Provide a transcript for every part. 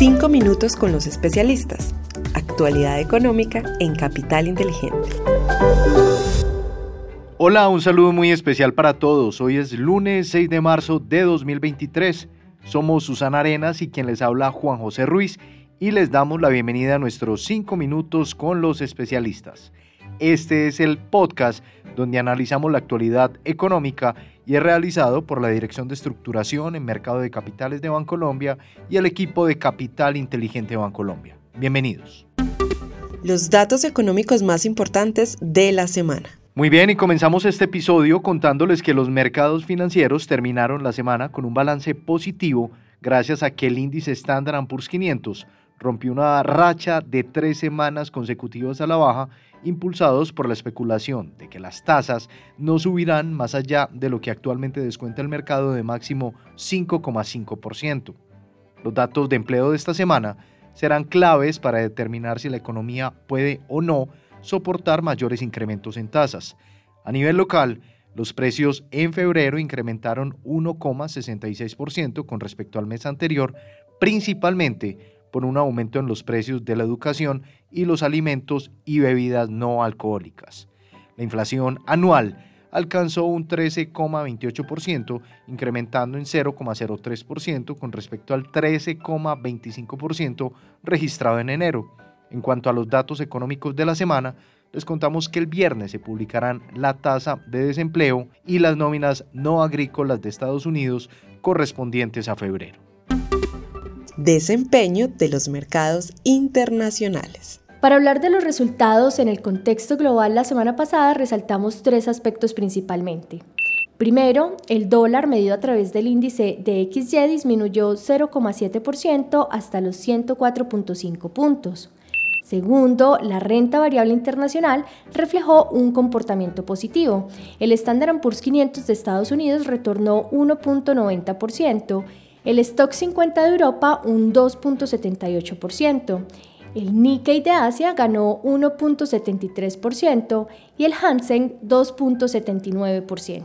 Cinco minutos con los especialistas. Actualidad económica en Capital Inteligente. Hola, un saludo muy especial para todos. Hoy es lunes 6 de marzo de 2023. Somos Susana Arenas y quien les habla Juan José Ruiz y les damos la bienvenida a nuestros 5 minutos con los especialistas. Este es el podcast donde analizamos la actualidad económica y es realizado por la Dirección de Estructuración en Mercado de Capitales de Bancolombia y el equipo de Capital Inteligente de Bancolombia. Bienvenidos. Los datos económicos más importantes de la semana. Muy bien, y comenzamos este episodio contándoles que los mercados financieros terminaron la semana con un balance positivo gracias a que el índice Standard Poor's 500 rompió una racha de tres semanas consecutivas a la baja, impulsados por la especulación de que las tasas no subirán más allá de lo que actualmente descuenta el mercado de máximo 5,5%. Los datos de empleo de esta semana serán claves para determinar si la economía puede o no soportar mayores incrementos en tasas. A nivel local, los precios en febrero incrementaron 1,66% con respecto al mes anterior, principalmente por un aumento en los precios de la educación y los alimentos y bebidas no alcohólicas. La inflación anual alcanzó un 13,28%, incrementando en 0,03% con respecto al 13,25% registrado en enero. En cuanto a los datos económicos de la semana, les contamos que el viernes se publicarán la tasa de desempleo y las nóminas no agrícolas de Estados Unidos correspondientes a febrero. Desempeño de los mercados internacionales. Para hablar de los resultados en el contexto global la semana pasada resaltamos tres aspectos principalmente. Primero, el dólar medido a través del índice de XY disminuyó 0,7% hasta los 104.5 puntos. Segundo, la renta variable internacional reflejó un comportamiento positivo. El Standard Poor's 500 de Estados Unidos retornó 1.90%, el Stock 50 de Europa un 2.78%, el Nikkei de Asia ganó 1.73% y el Hansen 2.79%.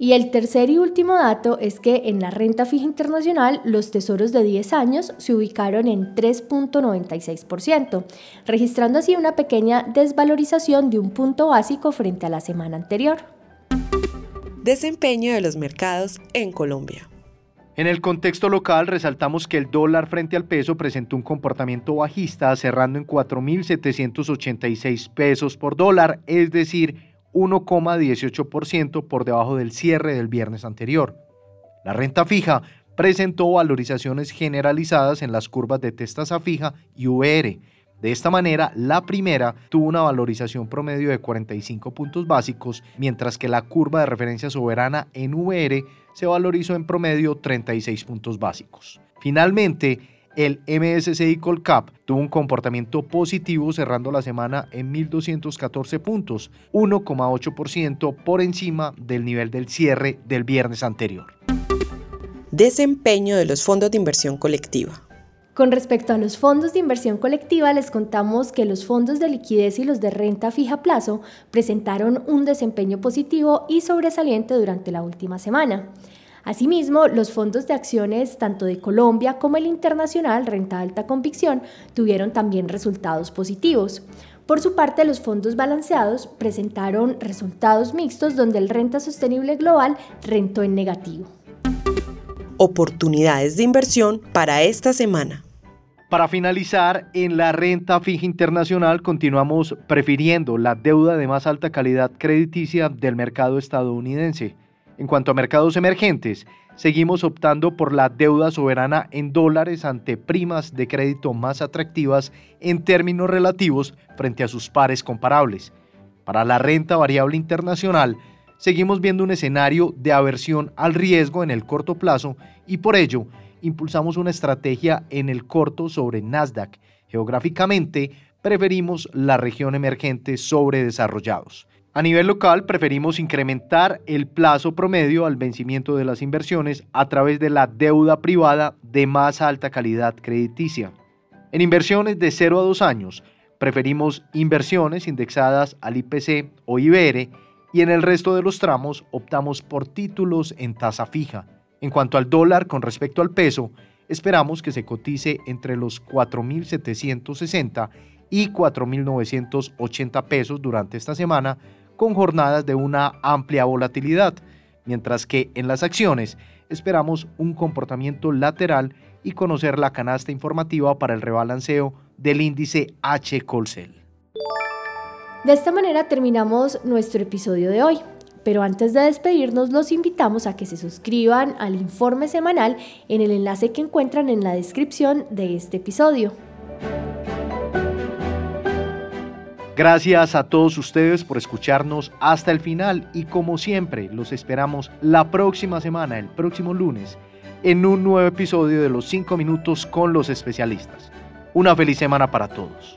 Y el tercer y último dato es que en la renta fija internacional los tesoros de 10 años se ubicaron en 3.96%, registrando así una pequeña desvalorización de un punto básico frente a la semana anterior. Desempeño de los mercados en Colombia. En el contexto local resaltamos que el dólar frente al peso presentó un comportamiento bajista cerrando en 4.786 pesos por dólar, es decir, 1,18% por debajo del cierre del viernes anterior. La renta fija presentó valorizaciones generalizadas en las curvas de testa fija y VR. De esta manera, la primera tuvo una valorización promedio de 45 puntos básicos, mientras que la curva de referencia soberana en VR se valorizó en promedio 36 puntos básicos. Finalmente, el MSCI Colcap tuvo un comportamiento positivo cerrando la semana en 1.214 puntos, 1,8% por encima del nivel del cierre del viernes anterior. Desempeño de los fondos de inversión colectiva. Con respecto a los fondos de inversión colectiva, les contamos que los fondos de liquidez y los de renta fija plazo presentaron un desempeño positivo y sobresaliente durante la última semana. Asimismo, los fondos de acciones tanto de Colombia como el internacional Renta Alta Convicción tuvieron también resultados positivos. Por su parte, los fondos balanceados presentaron resultados mixtos donde el renta sostenible global rentó en negativo. Oportunidades de inversión para esta semana. Para finalizar, en la renta fija internacional continuamos prefiriendo la deuda de más alta calidad crediticia del mercado estadounidense. En cuanto a mercados emergentes, seguimos optando por la deuda soberana en dólares ante primas de crédito más atractivas en términos relativos frente a sus pares comparables. Para la renta variable internacional, seguimos viendo un escenario de aversión al riesgo en el corto plazo y por ello impulsamos una estrategia en el corto sobre Nasdaq. Geográficamente, preferimos la región emergente sobre desarrollados. A nivel local, preferimos incrementar el plazo promedio al vencimiento de las inversiones a través de la deuda privada de más alta calidad crediticia. En inversiones de 0 a 2 años, preferimos inversiones indexadas al IPC o IBR y en el resto de los tramos optamos por títulos en tasa fija. En cuanto al dólar con respecto al peso, esperamos que se cotice entre los 4.760 y 4.980 pesos durante esta semana, con jornadas de una amplia volatilidad, mientras que en las acciones esperamos un comportamiento lateral y conocer la canasta informativa para el rebalanceo del índice H. Colcel. De esta manera terminamos nuestro episodio de hoy. Pero antes de despedirnos, los invitamos a que se suscriban al informe semanal en el enlace que encuentran en la descripción de este episodio. Gracias a todos ustedes por escucharnos hasta el final y como siempre los esperamos la próxima semana, el próximo lunes, en un nuevo episodio de los 5 minutos con los especialistas. Una feliz semana para todos.